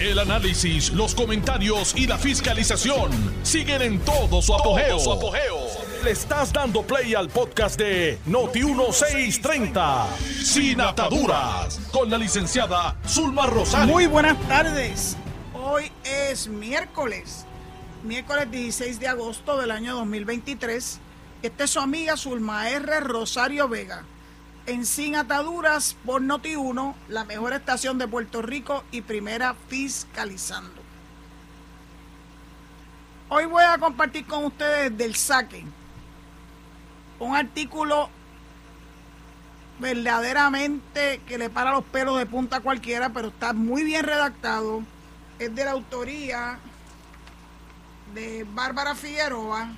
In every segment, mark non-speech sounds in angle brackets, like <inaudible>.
El análisis, los comentarios y la fiscalización siguen en todo su apogeo. Le estás dando play al podcast de Noti1630, Sin Ataduras, con la licenciada Zulma Rosario. Muy buenas tardes. Hoy es miércoles, miércoles 16 de agosto del año 2023. Esta es su amiga Zulma R. Rosario Vega en Sin Ataduras por Noti1, la mejor estación de Puerto Rico y primera fiscalizando. Hoy voy a compartir con ustedes del saque un artículo verdaderamente que le para los pelos de punta a cualquiera, pero está muy bien redactado. Es de la autoría de Bárbara Figueroa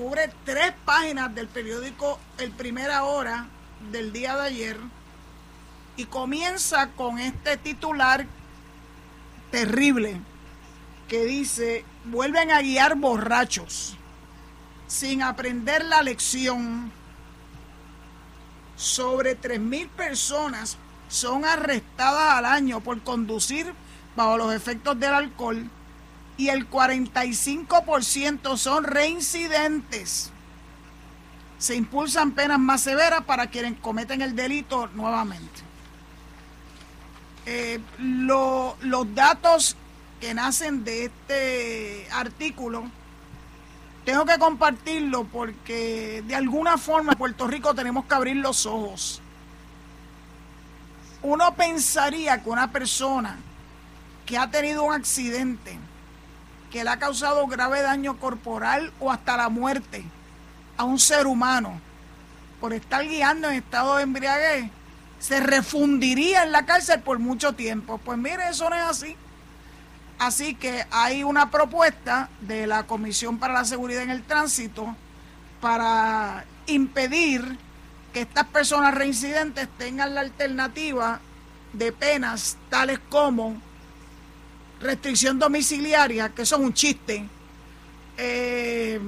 cubre tres páginas del periódico El Primera Hora del día de ayer y comienza con este titular terrible que dice, vuelven a guiar borrachos sin aprender la lección. Sobre 3.000 personas son arrestadas al año por conducir bajo los efectos del alcohol y el 45% son reincidentes. Se impulsan penas más severas para quienes cometen el delito nuevamente. Eh, los datos que nacen de este artículo, tengo que compartirlo porque de alguna forma en Puerto Rico tenemos que abrir los ojos. Uno pensaría que una persona que ha tenido un accidente, que le ha causado grave daño corporal o hasta la muerte a un ser humano por estar guiando en estado de embriaguez, se refundiría en la cárcel por mucho tiempo. Pues mire, eso no es así. Así que hay una propuesta de la Comisión para la Seguridad en el Tránsito para impedir que estas personas reincidentes tengan la alternativa de penas tales como restricción domiciliaria, que son un chiste. Eh,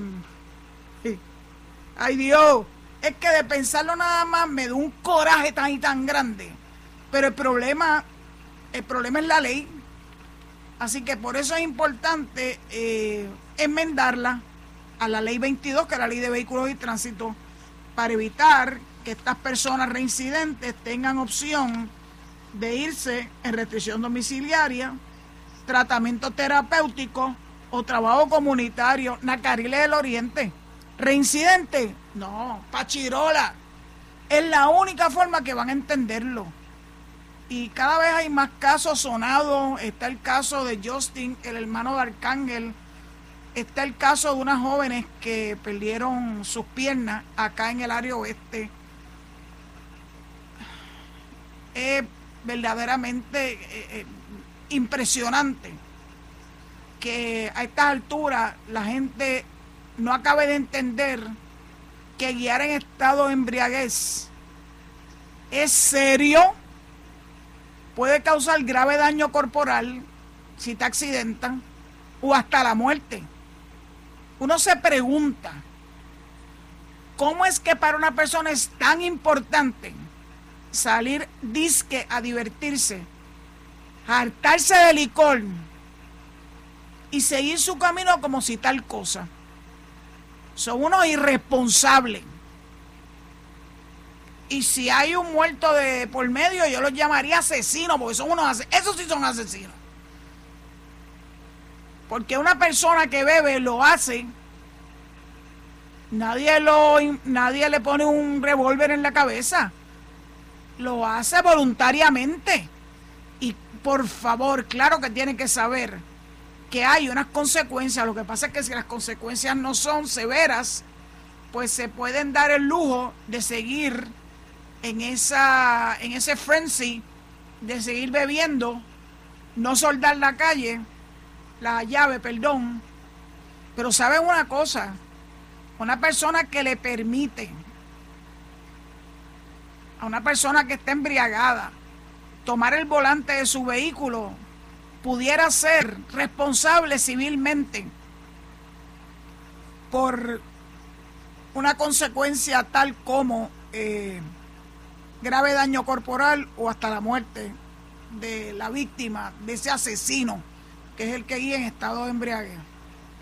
ay Dios, es que de pensarlo nada más me da un coraje tan y tan grande. Pero el problema, el problema es la ley. Así que por eso es importante eh, enmendarla a la ley 22, que es la ley de vehículos y tránsito, para evitar que estas personas reincidentes tengan opción de irse en restricción domiciliaria tratamiento terapéutico o trabajo comunitario, Nacariles del Oriente. Reincidente, no, Pachirola. Es la única forma que van a entenderlo. Y cada vez hay más casos sonados. Está el caso de Justin, el hermano de Arcángel. Está el caso de unas jóvenes que perdieron sus piernas acá en el área oeste. Es verdaderamente eh, eh, impresionante que a estas alturas la gente no acabe de entender que guiar en estado de embriaguez es serio, puede causar grave daño corporal si te accidentan o hasta la muerte. Uno se pregunta, ¿cómo es que para una persona es tan importante salir disque a divertirse hartarse de licor y seguir su camino como si tal cosa. Son unos irresponsables. Y si hay un muerto de por medio, yo los llamaría asesinos, porque son unos esos sí son asesinos. Porque una persona que bebe lo hace, nadie lo nadie le pone un revólver en la cabeza. Lo hace voluntariamente por favor, claro que tienen que saber que hay unas consecuencias. Lo que pasa es que si las consecuencias no son severas, pues se pueden dar el lujo de seguir en, esa, en ese frenzy, de seguir bebiendo, no soldar la calle, la llave, perdón. Pero saben una cosa, una persona que le permite a una persona que está embriagada, tomar el volante de su vehículo pudiera ser responsable civilmente por una consecuencia tal como eh, grave daño corporal o hasta la muerte de la víctima, de ese asesino, que es el que guía en estado de embriaguez.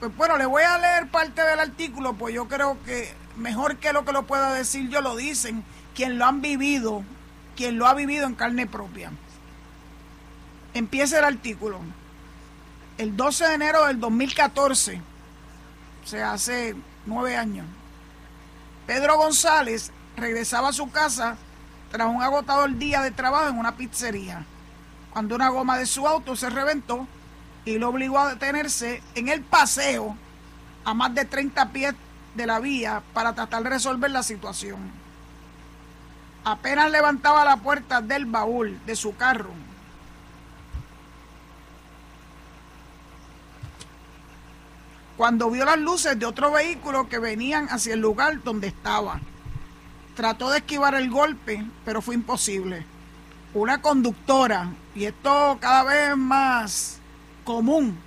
Pues bueno, le voy a leer parte del artículo, pues yo creo que mejor que lo que lo pueda decir yo lo dicen quien lo han vivido, quien lo ha vivido en carne propia. Empieza el artículo. El 12 de enero del 2014, o sea, hace nueve años, Pedro González regresaba a su casa tras un agotador día de trabajo en una pizzería, cuando una goma de su auto se reventó y lo obligó a detenerse en el paseo a más de 30 pies de la vía para tratar de resolver la situación. Apenas levantaba la puerta del baúl de su carro, cuando vio las luces de otro vehículo que venían hacia el lugar donde estaba. Trató de esquivar el golpe, pero fue imposible. Una conductora, y esto cada vez más común,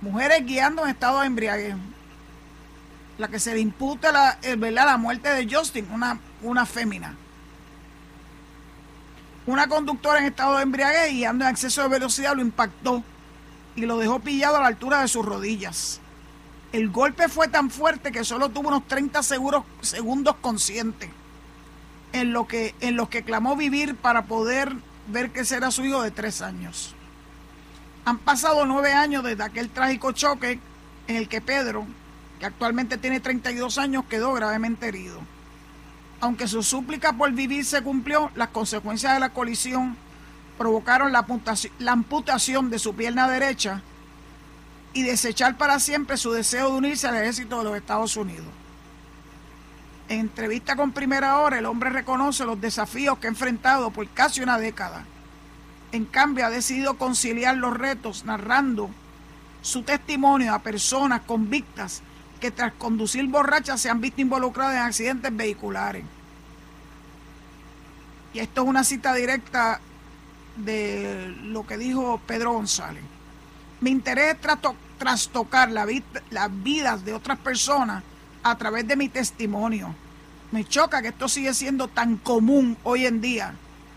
mujeres guiando en estado de embriaguez. La que se le imputa la, la muerte de Justin, una, una fémina. Una conductora en estado de embriaguez guiando en exceso de velocidad lo impactó y lo dejó pillado a la altura de sus rodillas. El golpe fue tan fuerte que solo tuvo unos 30 segundos consciente, en lo, que, en los que clamó vivir para poder ver que será su hijo de tres años. Han pasado nueve años desde aquel trágico choque en el que Pedro, que actualmente tiene 32 años, quedó gravemente herido. Aunque su súplica por vivir se cumplió, las consecuencias de la colisión provocaron la, amputación de su pierna derecha y desechar para siempre su deseo de unirse al ejército de los Estados Unidos. En entrevista con Primera Hora, el hombre reconoce los desafíos que ha enfrentado por casi una década. En cambio, ha decidido conciliar los retos narrando su testimonio a personas convictas que tras conducir borrachas se han visto involucradas en accidentes vehiculares. Y esto es una cita directa de lo que dijo Pedro González. Mi interés es trastocar la las vidas de otras personas a través de mi testimonio. Me choca que esto sigue siendo tan común hoy en día.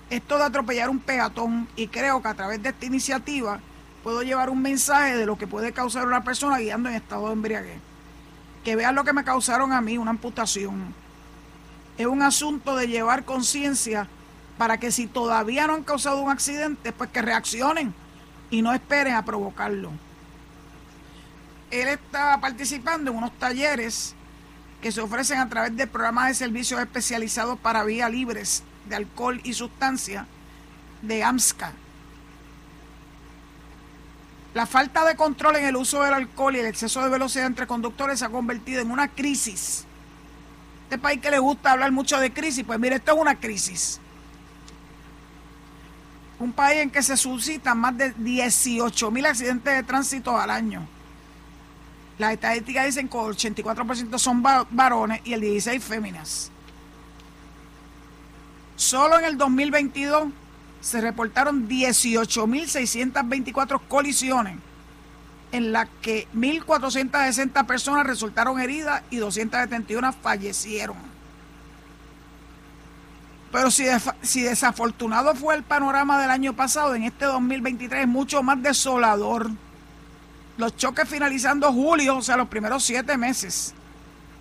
Esto de atropellar un peatón y creo que a través de esta iniciativa puedo llevar un mensaje de lo que puede causar una persona guiando en estado de embriaguez. Que vean lo que me causaron a mí, una amputación. Es un asunto de llevar conciencia para que si todavía no han causado un accidente, pues que reaccionen y no esperen a provocarlo. Él está participando en unos talleres que se ofrecen a través de programas de servicios especializados para vías libres de alcohol y sustancia de AMSCA. La falta de control en el uso del alcohol y el exceso de velocidad entre conductores se ha convertido en una crisis. Este país que le gusta hablar mucho de crisis, pues mire, esto es una crisis un país en que se suscitan más de 18 mil accidentes de tránsito al año. Las estadísticas dicen que el 84% son varones y el 16 féminas. Solo en el 2022 se reportaron 18.624 colisiones, en las que 1.460 personas resultaron heridas y 271 fallecieron. Pero si, desafortunado fue el panorama del año pasado, en este 2023 es mucho más desolador. Los choques finalizando julio, o sea, los primeros siete meses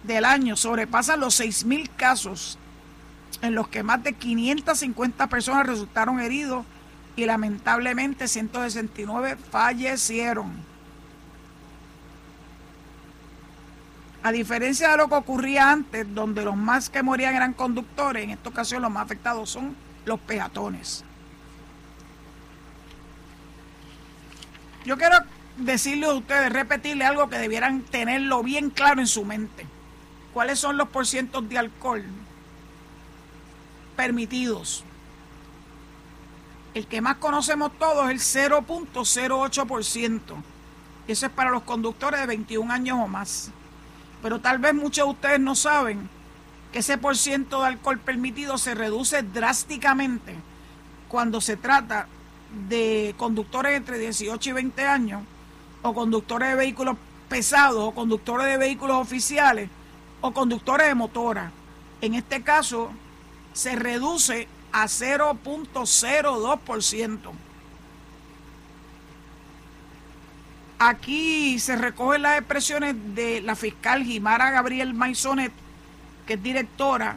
del año, sobrepasan los 6.000 casos, en los que más de 550 personas resultaron heridos y lamentablemente 169 fallecieron. A diferencia de lo que ocurría antes, donde los más que morían eran conductores, en esta ocasión los más afectados son los peatones. Yo quiero decirle a ustedes, repetirle algo que debieran tenerlo bien claro en su mente. ¿Cuáles son los porcientos de alcohol permitidos? El que más conocemos todos es el 0.08%. Eso es para los conductores de 21 años o más. Pero tal vez muchos de ustedes no saben que ese por ciento de alcohol permitido se reduce drásticamente cuando se trata de conductores entre 18 y 20 años, o conductores de vehículos pesados, o conductores de vehículos oficiales, o conductores de motora. En este caso, se reduce a 0.02%. Aquí se recogen las expresiones de la fiscal Jimara Gabriel Maisonet, que es directora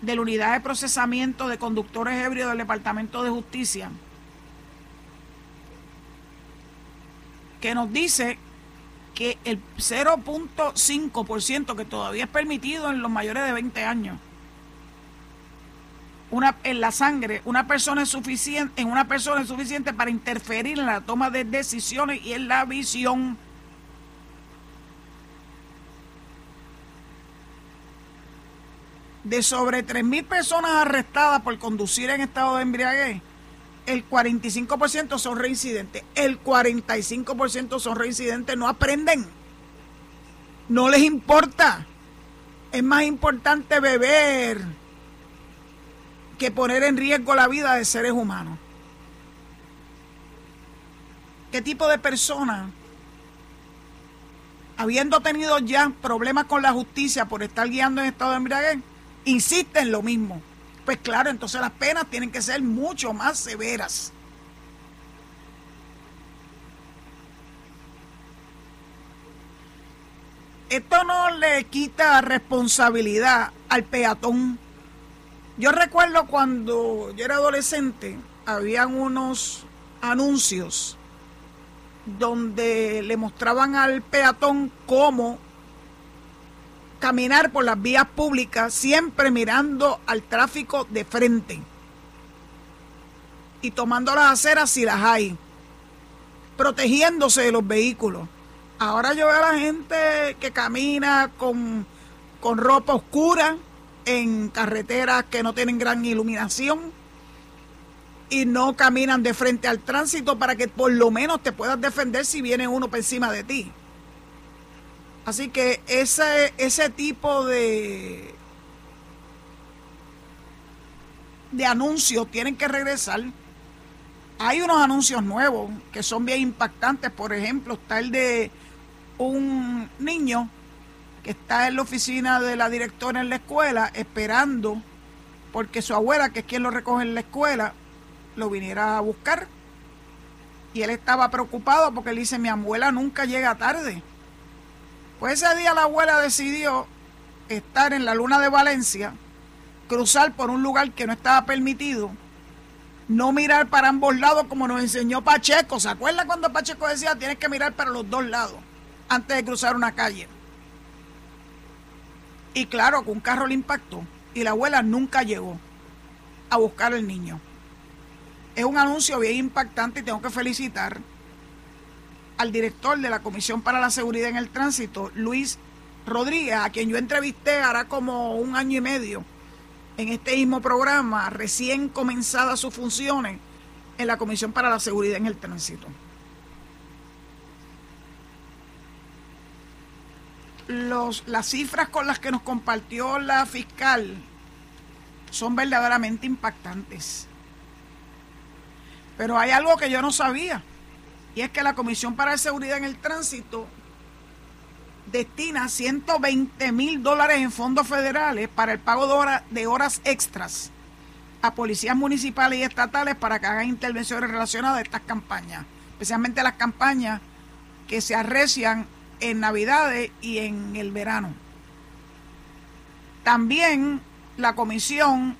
de la Unidad de Procesamiento de Conductores Ebrios del Departamento de Justicia, que nos dice que el 0.5% que todavía es permitido en los mayores de 20 años una, en la sangre una persona es suficiente en una persona es suficiente para interferir en la toma de decisiones y en la visión de sobre 3.000 personas arrestadas por conducir en estado de embriaguez, el 45% son reincidentes. El 45% son reincidentes, no aprenden. No les importa. Es más importante beber que poner en riesgo la vida de seres humanos. ¿Qué tipo de persona, habiendo tenido ya problemas con la justicia por estar guiando en estado de embriaguez, insiste en lo mismo? Pues claro, entonces las penas tienen que ser mucho más severas. Esto no le quita responsabilidad al peatón. Yo recuerdo cuando yo era adolescente, habían unos anuncios donde le mostraban al peatón cómo caminar por las vías públicas siempre mirando al tráfico de frente y tomando las aceras si las hay, protegiéndose de los vehículos. Ahora yo veo a la gente que camina con, con ropa oscura en carreteras que no tienen gran iluminación y no caminan de frente al tránsito para que por lo menos te puedas defender si viene uno por encima de ti. Así que ese, ese tipo de, de anuncios tienen que regresar. Hay unos anuncios nuevos que son bien impactantes. Por ejemplo, está el de un niño que está en la oficina de la directora en la escuela esperando porque su abuela, que es quien lo recoge en la escuela, lo viniera a buscar. Y él estaba preocupado porque él dice, mi abuela nunca llega tarde. Pues ese día la abuela decidió estar en la luna de Valencia, cruzar por un lugar que no estaba permitido, no mirar para ambos lados como nos enseñó Pacheco. ¿Se acuerda cuando Pacheco decía tienes que mirar para los dos lados antes de cruzar una calle? Y claro, que un carro le impactó y la abuela nunca llegó a buscar al niño. Es un anuncio bien impactante y tengo que felicitar al director de la Comisión para la Seguridad en el Tránsito, Luis Rodríguez, a quien yo entrevisté hará como un año y medio en este mismo programa, recién comenzadas sus funciones en la Comisión para la Seguridad en el Tránsito. Los, las cifras con las que nos compartió la fiscal son verdaderamente impactantes. Pero hay algo que yo no sabía y es que la Comisión para la Seguridad en el Tránsito destina 120 mil dólares en fondos federales para el pago de, de horas extras a policías municipales y estatales para que hagan intervenciones relacionadas a estas campañas, especialmente las campañas que se arrecian en Navidades y en el verano. También la comisión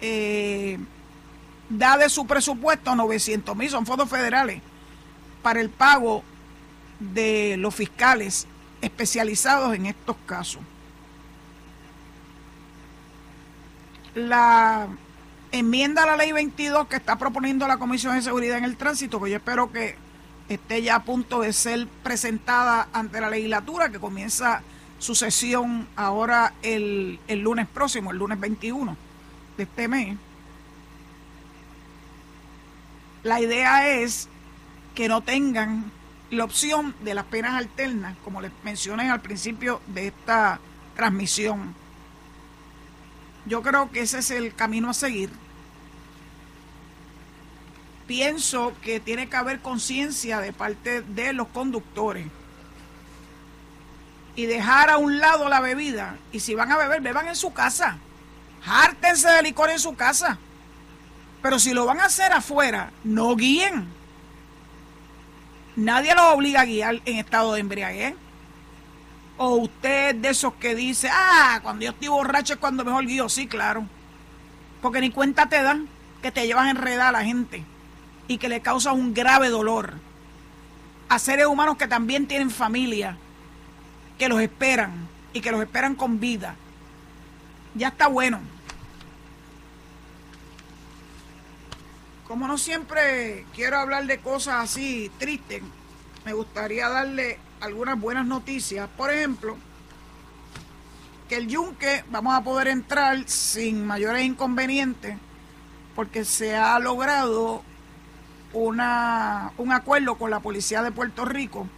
eh, da de su presupuesto 900 mil, son fondos federales, para el pago de los fiscales especializados en estos casos. La enmienda a la ley 22 que está proponiendo la Comisión de Seguridad en el Tránsito, que yo espero que esté ya a punto de ser presentada ante la legislatura, que comienza su sesión ahora el, el lunes próximo, el lunes 21 de este mes la idea es que no tengan la opción de las penas alternas, como les mencioné al principio de esta transmisión. Yo creo que ese es el camino a seguir. Pienso que tiene que haber conciencia de parte de los conductores y dejar a un lado la bebida. Y si van a beber, beban en su casa. Hártense de licor en su casa. Pero si lo van a hacer afuera, no guíen. Nadie los obliga a guiar en estado de embriaguez. O usted de esos que dice, ah, cuando yo estoy borracho es cuando mejor guío. Sí, claro. Porque ni cuenta te dan que te llevas a a la gente y que le causa un grave dolor a seres humanos que también tienen familia, que los esperan y que los esperan con vida. Ya está bueno. Como no siempre quiero hablar de cosas así tristes, me gustaría darle algunas buenas noticias. Por ejemplo, que el yunque vamos a poder entrar sin mayores inconvenientes porque se ha logrado una, un acuerdo con la policía de Puerto Rico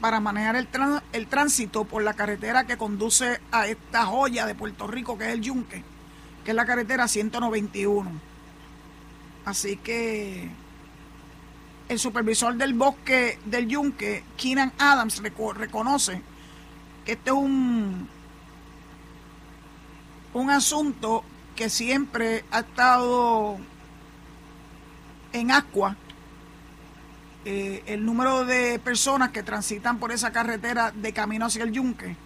para manejar el, el tránsito por la carretera que conduce a esta joya de Puerto Rico que es el Yunque, que es la carretera 191. Así que el supervisor del bosque del Yunque, Keenan Adams, reconoce que este es un, un asunto que siempre ha estado en Aqua. Eh, el número de personas que transitan por esa carretera de camino hacia el Yunque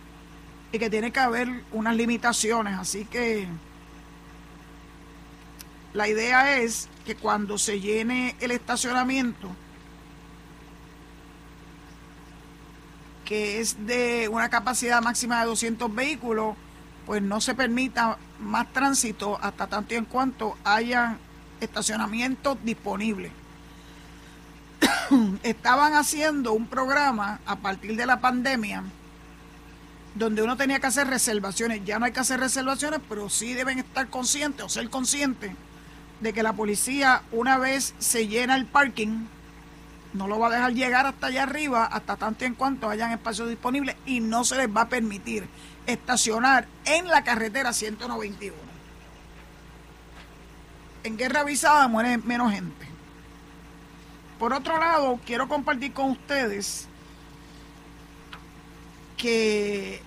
y que tiene que haber unas limitaciones. Así que la idea es que cuando se llene el estacionamiento, que es de una capacidad máxima de 200 vehículos, pues no se permita más tránsito hasta tanto y en cuanto haya estacionamientos disponibles. <coughs> Estaban haciendo un programa a partir de la pandemia donde uno tenía que hacer reservaciones. Ya no hay que hacer reservaciones, pero sí deben estar conscientes o ser conscientes de que la policía una vez se llena el parking, no lo va a dejar llegar hasta allá arriba hasta tanto en cuanto hayan espacios disponibles y no se les va a permitir estacionar en la carretera 191. En guerra avisada muere menos gente. Por otro lado, quiero compartir con ustedes que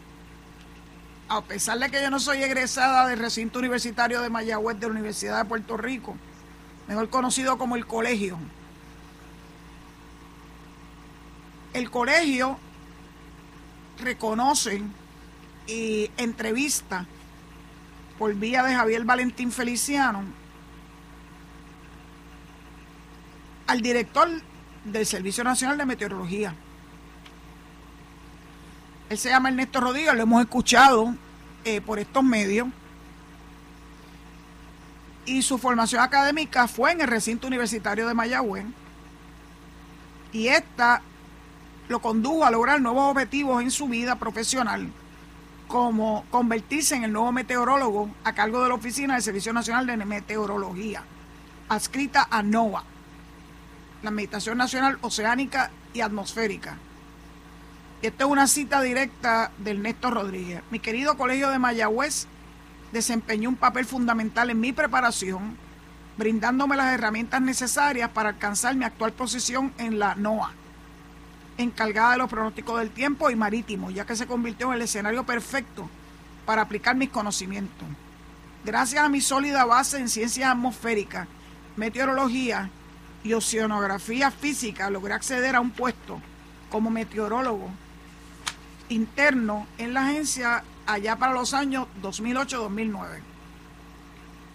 a pesar de que yo no soy egresada del recinto universitario de Mayagüez de la Universidad de Puerto Rico, mejor conocido como el colegio, el colegio reconoce y entrevista por vía de Javier Valentín Feliciano al director del Servicio Nacional de Meteorología. Él se llama Ernesto Rodríguez, lo hemos escuchado eh, por estos medios. Y su formación académica fue en el recinto universitario de Mayagüez. Y esta lo condujo a lograr nuevos objetivos en su vida profesional, como convertirse en el nuevo meteorólogo a cargo de la Oficina del Servicio Nacional de Meteorología, adscrita a NOAA, la Meditación Nacional Oceánica y Atmosférica. Esta es una cita directa del Néstor Rodríguez. Mi querido colegio de Mayagüez desempeñó un papel fundamental en mi preparación, brindándome las herramientas necesarias para alcanzar mi actual posición en la NOAA encargada de los pronósticos del tiempo y marítimo, ya que se convirtió en el escenario perfecto para aplicar mis conocimientos. Gracias a mi sólida base en ciencias atmosféricas, meteorología y oceanografía física, logré acceder a un puesto como meteorólogo interno en la agencia allá para los años 2008-2009.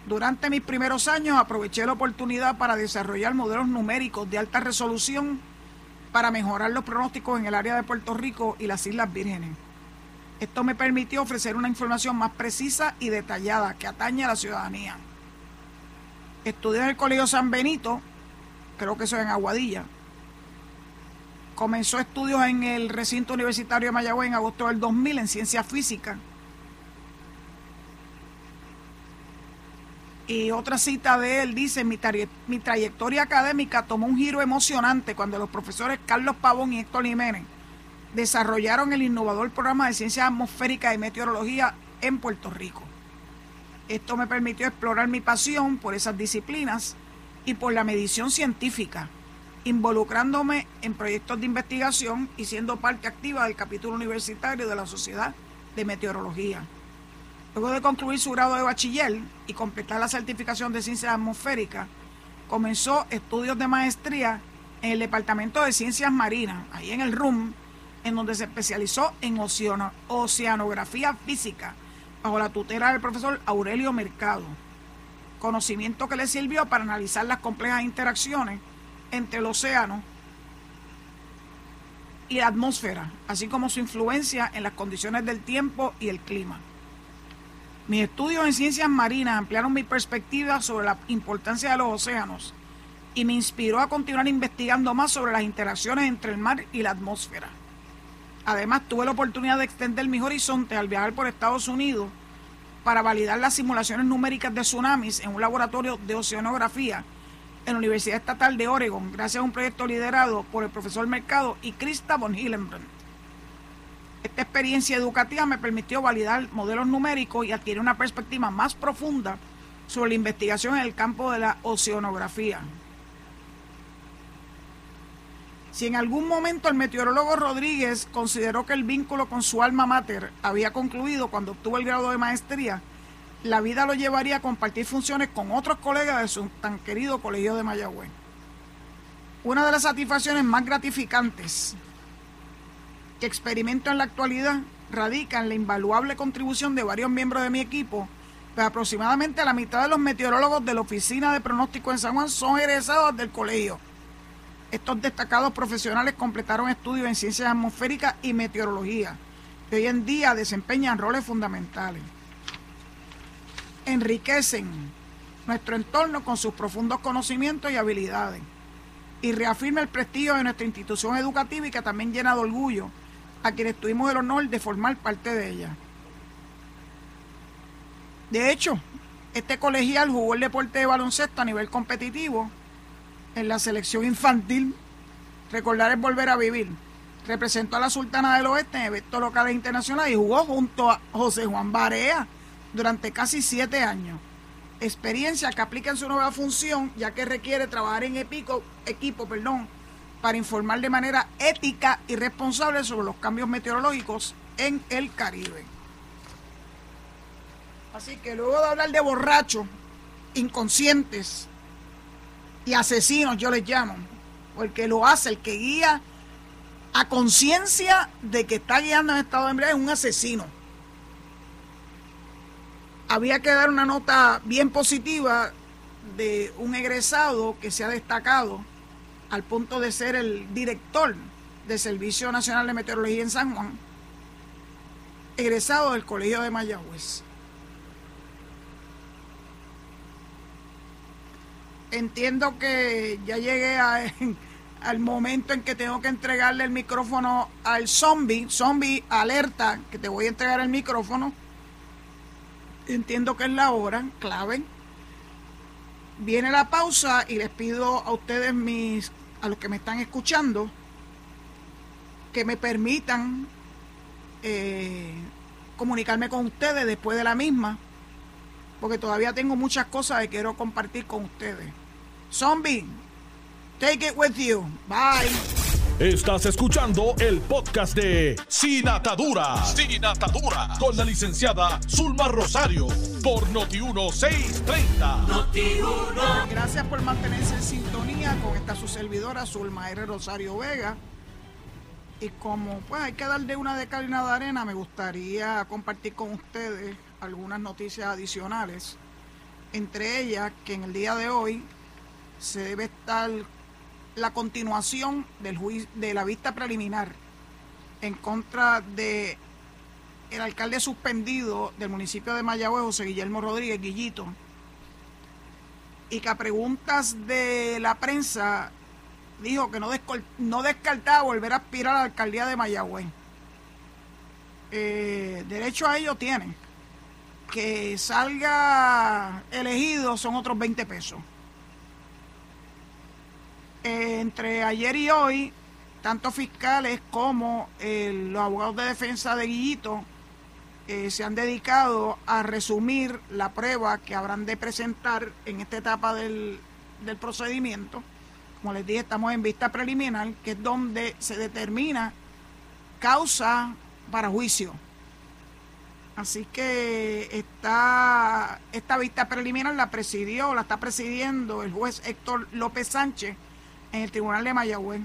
Durante mis primeros años aproveché la oportunidad para desarrollar modelos numéricos de alta resolución para mejorar los pronósticos en el área de Puerto Rico y las Islas Vírgenes. Esto me permitió ofrecer una información más precisa y detallada que atañe a la ciudadanía. Estudié en el Colegio San Benito, creo que eso es en Aguadilla. Comenzó estudios en el recinto universitario de Mayagüez en agosto del 2000 en ciencia física Y otra cita de él dice, mi, mi trayectoria académica tomó un giro emocionante cuando los profesores Carlos Pavón y Héctor Jiménez desarrollaron el innovador programa de ciencias atmosféricas y meteorología en Puerto Rico. Esto me permitió explorar mi pasión por esas disciplinas y por la medición científica, involucrándome en proyectos de investigación y siendo parte activa del capítulo universitario de la Sociedad de Meteorología. Luego de concluir su grado de bachiller y completar la certificación de ciencias atmosféricas, comenzó estudios de maestría en el Departamento de Ciencias Marinas, ahí en el RUM, en donde se especializó en oceanografía física, bajo la tutela del profesor Aurelio Mercado, conocimiento que le sirvió para analizar las complejas interacciones entre el océano y la atmósfera, así como su influencia en las condiciones del tiempo y el clima. Mis estudios en ciencias marinas ampliaron mi perspectiva sobre la importancia de los océanos y me inspiró a continuar investigando más sobre las interacciones entre el mar y la atmósfera. Además, tuve la oportunidad de extender mi horizonte al viajar por Estados Unidos para validar las simulaciones numéricas de tsunamis en un laboratorio de oceanografía en la Universidad Estatal de Oregon, gracias a un proyecto liderado por el profesor Mercado y Krista von Hillenbrand. Esta experiencia educativa me permitió validar modelos numéricos y adquirir una perspectiva más profunda sobre la investigación en el campo de la oceanografía. Si en algún momento el meteorólogo Rodríguez consideró que el vínculo con su alma mater había concluido cuando obtuvo el grado de maestría, la vida lo llevaría a compartir funciones con otros colegas de su tan querido colegio de Mayagüez. Una de las satisfacciones más gratificantes que experimento en la actualidad radica en la invaluable contribución de varios miembros de mi equipo, pues aproximadamente la mitad de los meteorólogos de la Oficina de Pronóstico en San Juan son egresados del colegio estos destacados profesionales completaron estudios en ciencias atmosféricas y meteorología, que hoy en día desempeñan roles fundamentales. Enriquecen nuestro entorno con sus profundos conocimientos y habilidades y reafirma el prestigio de nuestra institución educativa y que también llena de orgullo a quienes tuvimos el honor de formar parte de ella. De hecho, este colegial jugó el deporte de baloncesto a nivel competitivo en la selección infantil. Recordar es volver a vivir. Representó a la Sultana del Oeste en eventos locales e internacionales y jugó junto a José Juan Barea durante casi siete años. Experiencia que aplica en su nueva función, ya que requiere trabajar en equipo perdón, para informar de manera ética y responsable sobre los cambios meteorológicos en el Caribe. Así que luego de hablar de borrachos, inconscientes, y asesinos yo les llamo, porque lo hace el que guía a conciencia de que está guiando en estado de embriaguez es un asesino. Había que dar una nota bien positiva de un egresado que se ha destacado al punto de ser el director del Servicio Nacional de Meteorología en San Juan, egresado del Colegio de Mayagüez. Entiendo que ya llegué al momento en que tengo que entregarle el micrófono al zombie. Zombie, alerta, que te voy a entregar el micrófono. Entiendo que es la hora, clave. Viene la pausa y les pido a ustedes, mis, a los que me están escuchando, que me permitan eh, comunicarme con ustedes después de la misma, porque todavía tengo muchas cosas que quiero compartir con ustedes. Zombie, take it with you. Bye. Estás escuchando el podcast de Sin Atadura. Sin Atadura. Con la licenciada Zulma Rosario. Por Noti1630. Noti1. Gracias por mantenerse en sintonía con esta su servidora Zulma R. Rosario Vega. Y como pues hay que darle una de cal de arena, me gustaría compartir con ustedes algunas noticias adicionales. Entre ellas que en el día de hoy se debe estar la continuación del de la vista preliminar en contra de el alcalde suspendido del municipio de Mayagüez, José Guillermo Rodríguez Guillito, y que a preguntas de la prensa dijo que no, no descartaba volver a aspirar a la alcaldía de Mayagüez. Eh, derecho a ello tiene. Que salga elegido son otros 20 pesos. Entre ayer y hoy, tanto fiscales como eh, los abogados de defensa de Guillito eh, se han dedicado a resumir la prueba que habrán de presentar en esta etapa del, del procedimiento, como les dije, estamos en vista preliminar, que es donde se determina causa para juicio. Así que está, esta vista preliminar la presidió, la está presidiendo el juez Héctor López Sánchez en el Tribunal de Mayagüez.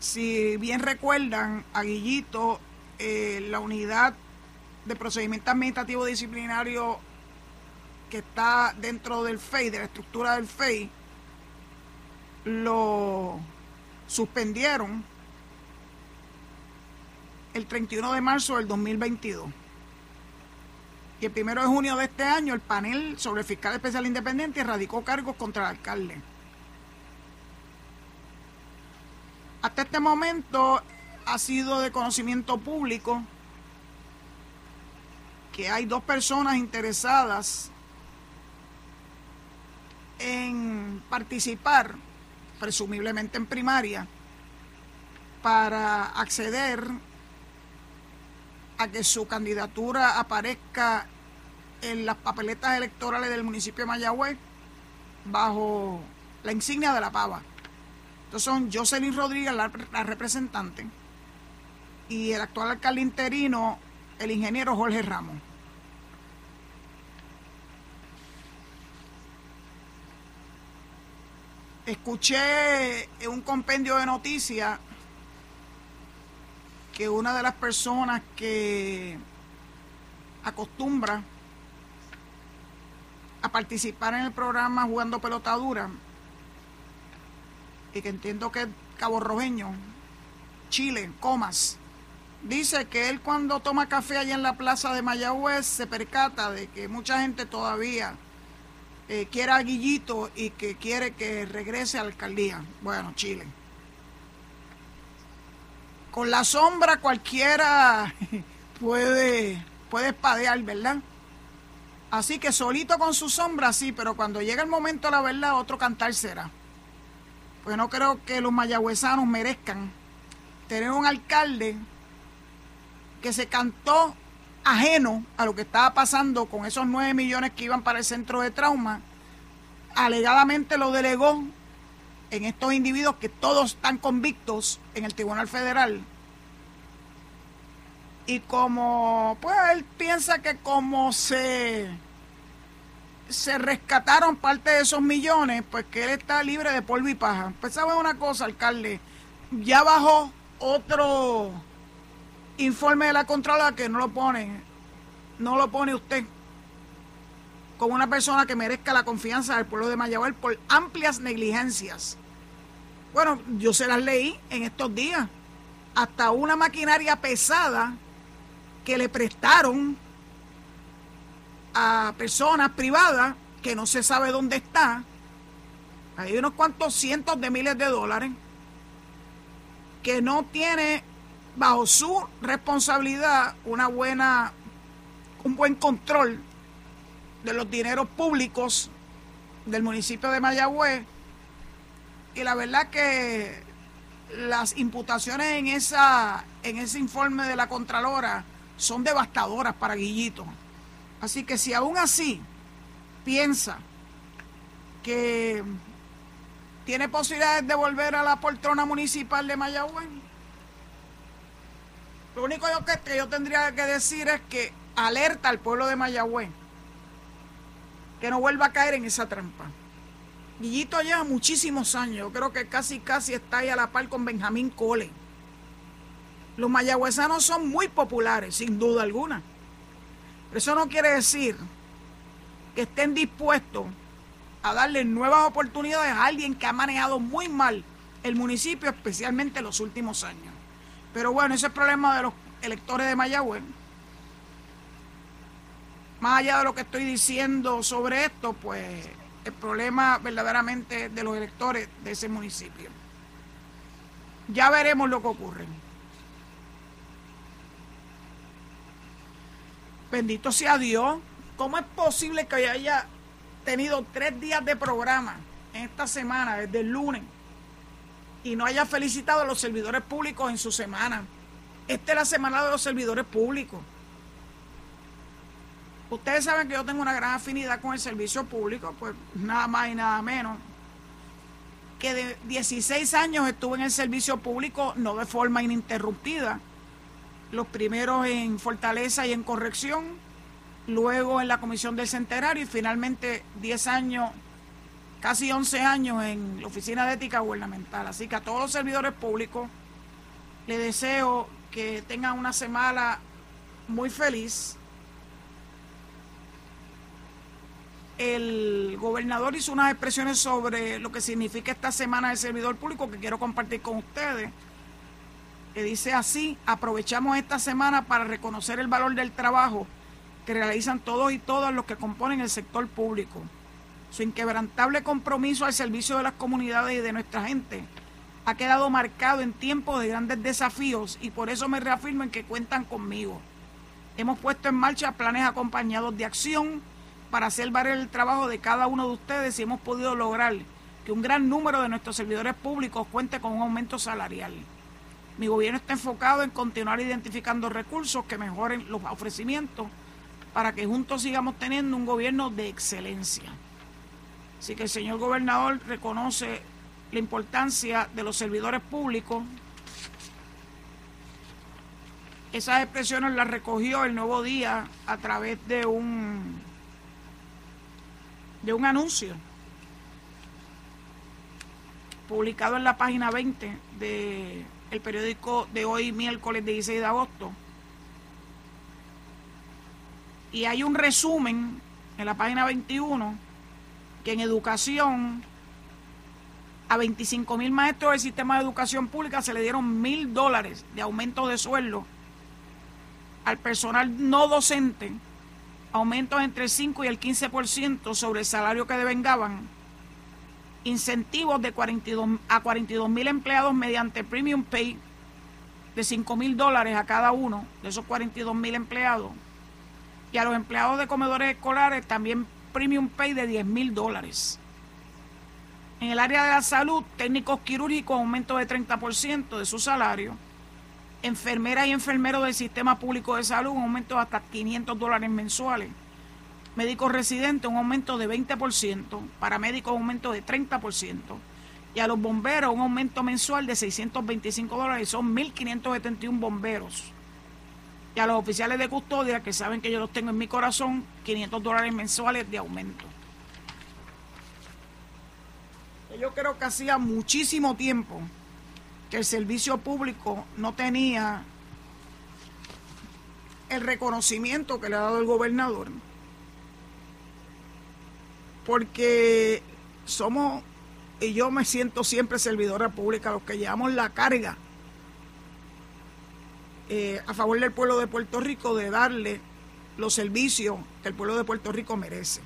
Si bien recuerdan, a Guillito, eh, la unidad de procedimiento administrativo disciplinario que está dentro del FEI, de la estructura del FEI, lo suspendieron el 31 de marzo del 2022. Y el 1 de junio de este año, el panel sobre el fiscal especial independiente radicó cargos contra el alcalde. Hasta este momento ha sido de conocimiento público que hay dos personas interesadas en participar, presumiblemente en primaria, para acceder a que su candidatura aparezca en las papeletas electorales del municipio de Mayagüez bajo la insignia de la pava. Entonces son Jocelyn Rodríguez, la, la representante, y el actual alcalde interino, el ingeniero Jorge Ramos. Escuché un compendio de noticias que una de las personas que acostumbra a participar en el programa Jugando Pelotadura, y que entiendo que es Cabo Rojeño, Chile, Comas, dice que él cuando toma café allá en la plaza de Mayagüez se percata de que mucha gente todavía eh, quiere a y que quiere que regrese a la alcaldía. Bueno, Chile. Con la sombra cualquiera <laughs> puede, puede espadear, ¿verdad? Así que solito con su sombra, sí, pero cuando llega el momento de la verdad, otro cantar será. Pues no creo que los mayagüezanos merezcan tener un alcalde que se cantó ajeno a lo que estaba pasando con esos nueve millones que iban para el centro de trauma, alegadamente lo delegó en estos individuos que todos están convictos en el Tribunal Federal. Y como, pues él piensa que como se, se rescataron parte de esos millones, pues que él está libre de polvo y paja. Pues sabe una cosa, alcalde, ya bajó otro informe de la Contraloría que no lo pone, no lo pone usted como una persona que merezca la confianza del pueblo de Mayagüez por amplias negligencias. Bueno, yo se las leí en estos días. Hasta una maquinaria pesada que le prestaron a personas privadas que no se sabe dónde está. Hay unos cuantos cientos de miles de dólares que no tiene bajo su responsabilidad una buena, un buen control de los dineros públicos del municipio de Mayagüez. Y la verdad que las imputaciones en esa en ese informe de la Contralora son devastadoras para Guillito. Así que si aún así piensa que tiene posibilidades de volver a la poltrona municipal de Mayagüez, lo único que, yo tendría que decir es que alerta al pueblo de Mayagüez que no vuelva a caer en esa trampa. Guillito lleva muchísimos años, yo creo que casi casi está ahí a la par con Benjamín Cole. Los mayagüezanos son muy populares, sin duda alguna. Pero eso no quiere decir que estén dispuestos a darle nuevas oportunidades a alguien que ha manejado muy mal el municipio, especialmente en los últimos años. Pero bueno, ese es el problema de los electores de Mayagüez. Más allá de lo que estoy diciendo sobre esto, pues el problema verdaderamente de los electores de ese municipio. Ya veremos lo que ocurre. Bendito sea Dios. ¿Cómo es posible que haya tenido tres días de programa en esta semana, desde el lunes? y no haya felicitado a los servidores públicos en su semana. Esta es la semana de los servidores públicos. Ustedes saben que yo tengo una gran afinidad con el servicio público, pues nada más y nada menos. Que de 16 años estuve en el servicio público, no de forma ininterrumpida. Los primeros en Fortaleza y en Corrección, luego en la Comisión del Centenario y finalmente 10 años, casi 11 años en la Oficina de Ética Gubernamental. Así que a todos los servidores públicos les deseo que tengan una semana muy feliz el gobernador hizo unas expresiones sobre lo que significa esta semana del servidor público que quiero compartir con ustedes. Que dice así, aprovechamos esta semana para reconocer el valor del trabajo que realizan todos y todas los que componen el sector público. Su inquebrantable compromiso al servicio de las comunidades y de nuestra gente ha quedado marcado en tiempos de grandes desafíos y por eso me reafirmo en que cuentan conmigo. Hemos puesto en marcha planes acompañados de acción para hacer valer el trabajo de cada uno de ustedes y hemos podido lograr que un gran número de nuestros servidores públicos cuente con un aumento salarial. Mi gobierno está enfocado en continuar identificando recursos que mejoren los ofrecimientos para que juntos sigamos teniendo un gobierno de excelencia. Así que el señor gobernador reconoce la importancia de los servidores públicos. Esas expresiones las recogió el nuevo día a través de un de un anuncio publicado en la página 20 del el periódico de hoy, miércoles 16 de agosto. Y hay un resumen en la página 21 que en educación a 25 mil maestros del sistema de educación pública se le dieron mil dólares de aumento de sueldo al personal no docente aumentos entre el 5 y el 15% sobre el salario que devengaban, incentivos de 42, a 42 mil empleados mediante premium pay de 5 mil dólares a cada uno de esos 42 mil empleados, y a los empleados de comedores escolares también premium pay de 10 mil dólares. En el área de la salud, técnicos quirúrgicos aumento de 30% de su salario enfermeras y enfermeros del sistema público de salud, aumento de hasta 500 dólares mensuales. Médicos residentes, un aumento de 20%, paramédicos, un aumento de 30%, y a los bomberos, un aumento mensual de 625 dólares, son 1.571 bomberos. Y a los oficiales de custodia, que saben que yo los tengo en mi corazón, 500 dólares mensuales de aumento. Yo creo que hacía muchísimo tiempo que el servicio público no tenía el reconocimiento que le ha dado el gobernador. Porque somos, y yo me siento siempre servidora pública, los que llevamos la carga eh, a favor del pueblo de Puerto Rico de darle los servicios que el pueblo de Puerto Rico merece.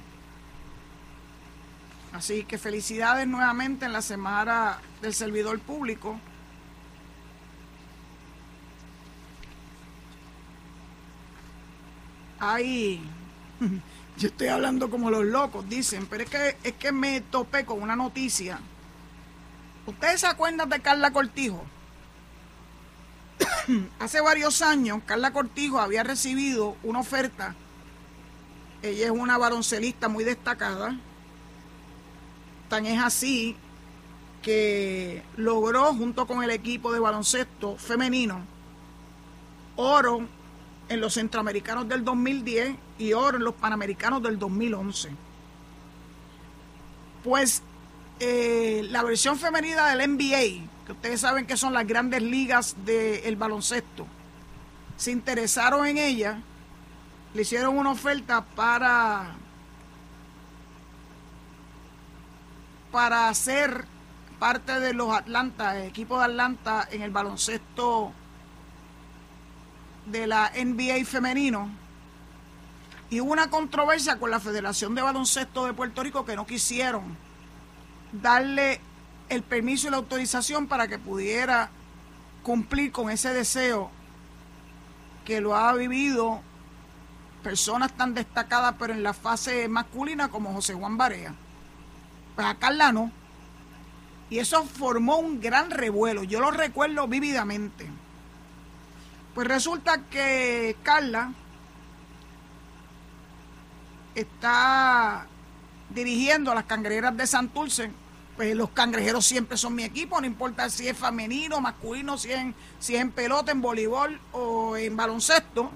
Así que felicidades nuevamente en la Semana del Servidor Público. Ay, <laughs> yo estoy hablando como los locos, dicen, pero es que, es que me topé con una noticia. ¿Ustedes se acuerdan de Carla Cortijo? <coughs> Hace varios años, Carla Cortijo había recibido una oferta. Ella es una baloncelista muy destacada. Tan es así que logró, junto con el equipo de baloncesto femenino, oro en los centroamericanos del 2010 y oro los panamericanos del 2011. Pues eh, la versión femenina del NBA, que ustedes saben que son las grandes ligas del baloncesto, se interesaron en ella, le hicieron una oferta para para ser parte de los Atlanta, el equipo de Atlanta en el baloncesto de la NBA femenino y hubo una controversia con la Federación de Baloncesto de Puerto Rico que no quisieron darle el permiso y la autorización para que pudiera cumplir con ese deseo que lo ha vivido personas tan destacadas pero en la fase masculina como José Juan Barea. Pues a Carla no. Y eso formó un gran revuelo. Yo lo recuerdo vívidamente. Pues resulta que Carla está dirigiendo a las cangrejeras de Santurce. Pues los cangrejeros siempre son mi equipo, no importa si es femenino, masculino, si es en, si es en pelota, en voleibol o en baloncesto.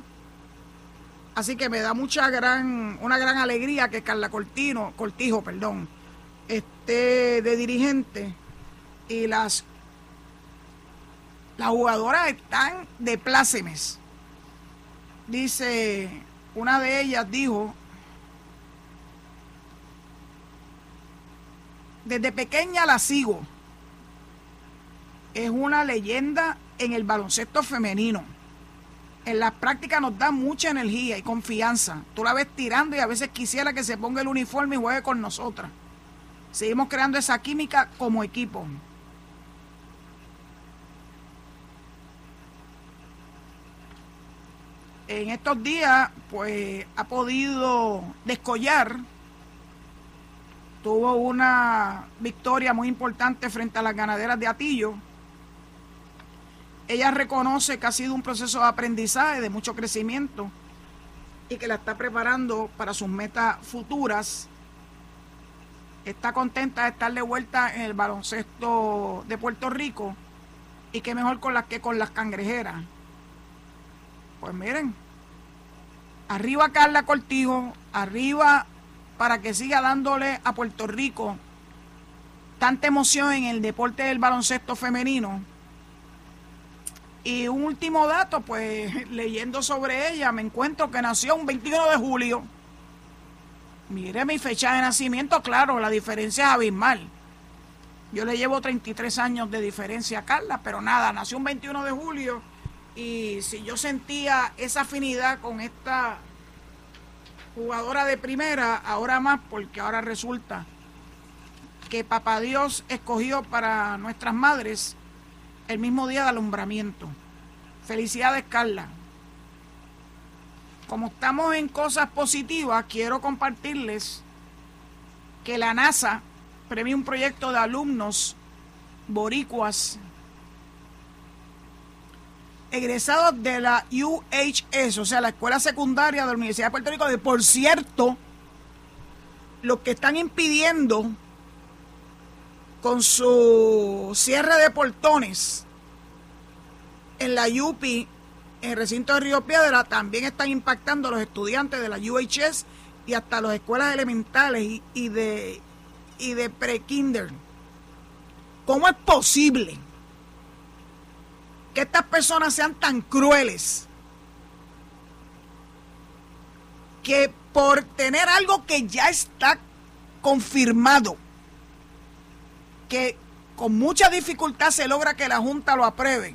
Así que me da mucha gran, una gran alegría que Carla Cortino, Cortijo, perdón, esté de dirigente y las, las jugadoras están de plácemes. Dice, una de ellas dijo, desde pequeña la sigo. Es una leyenda en el baloncesto femenino en las prácticas nos da mucha energía y confianza. Tú la ves tirando y a veces quisiera que se ponga el uniforme y juegue con nosotras. Seguimos creando esa química como equipo. En estos días, pues ha podido descollar. Tuvo una victoria muy importante frente a las ganaderas de Atillo ella reconoce que ha sido un proceso de aprendizaje, de mucho crecimiento y que la está preparando para sus metas futuras. Está contenta de estar de vuelta en el baloncesto de Puerto Rico y qué mejor con las que con las cangrejeras. Pues miren, arriba Carla Cortijo, arriba para que siga dándole a Puerto Rico tanta emoción en el deporte del baloncesto femenino y un último dato, pues <laughs> leyendo sobre ella, me encuentro que nació un 21 de julio. Mire mi fecha de nacimiento, claro, la diferencia es abismal. Yo le llevo 33 años de diferencia a Carla, pero nada, nació un 21 de julio y si yo sentía esa afinidad con esta jugadora de primera, ahora más, porque ahora resulta que Papá Dios escogió para nuestras madres el mismo día de alumbramiento. Felicidades, Carla. Como estamos en cosas positivas, quiero compartirles que la NASA premió un proyecto de alumnos boricuas egresados de la UHS, o sea, la Escuela Secundaria de la Universidad de Puerto Rico, de por cierto, los que están impidiendo con su cierre de portones en la UPI, en el recinto de Río Piedra, también están impactando a los estudiantes de la UHS y hasta las escuelas elementales y, de, y de pre-kinder. ¿Cómo es posible estas personas sean tan crueles que por tener algo que ya está confirmado, que con mucha dificultad se logra que la Junta lo apruebe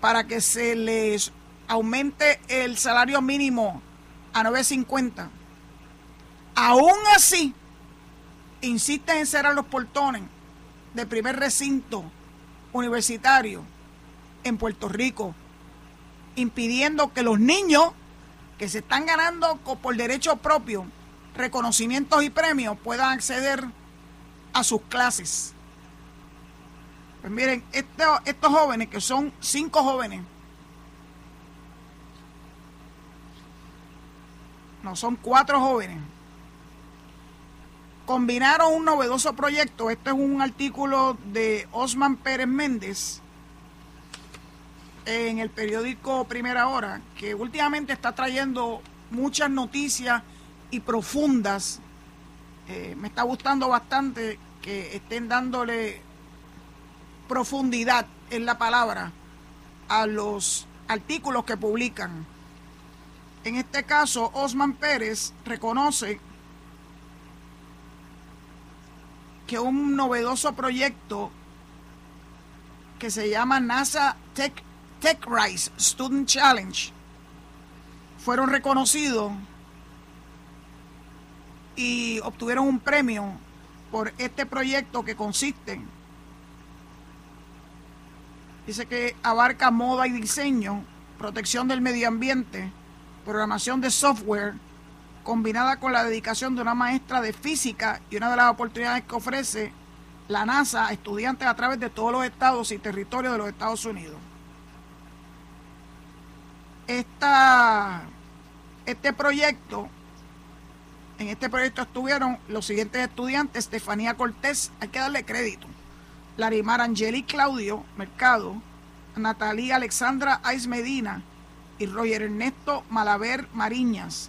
para que se les aumente el salario mínimo a 9.50. Aún así, insisten en cerrar los portones del primer recinto universitario en Puerto Rico, impidiendo que los niños que se están ganando por derecho propio reconocimientos y premios puedan acceder a sus clases. Pues miren, estos jóvenes, que son cinco jóvenes, no, son cuatro jóvenes, combinaron un novedoso proyecto. Este es un artículo de Osman Pérez Méndez en el periódico Primera Hora, que últimamente está trayendo muchas noticias y profundas. Eh, me está gustando bastante que estén dándole profundidad en la palabra a los artículos que publican. En este caso, Osman Pérez reconoce que un novedoso proyecto que se llama NASA Tech, Tech Rise Student Challenge fueron reconocidos y obtuvieron un premio por este proyecto que consiste, dice que abarca moda y diseño, protección del medio ambiente, programación de software, combinada con la dedicación de una maestra de física y una de las oportunidades que ofrece la NASA a estudiantes a través de todos los estados y territorios de los Estados Unidos. Esta, este proyecto En este proyecto estuvieron los siguientes estudiantes, Estefanía Cortés, hay que darle crédito, Larimar Angeli Claudio Mercado, Natalia Alexandra Ais Medina y Roger Ernesto Malaver Mariñas.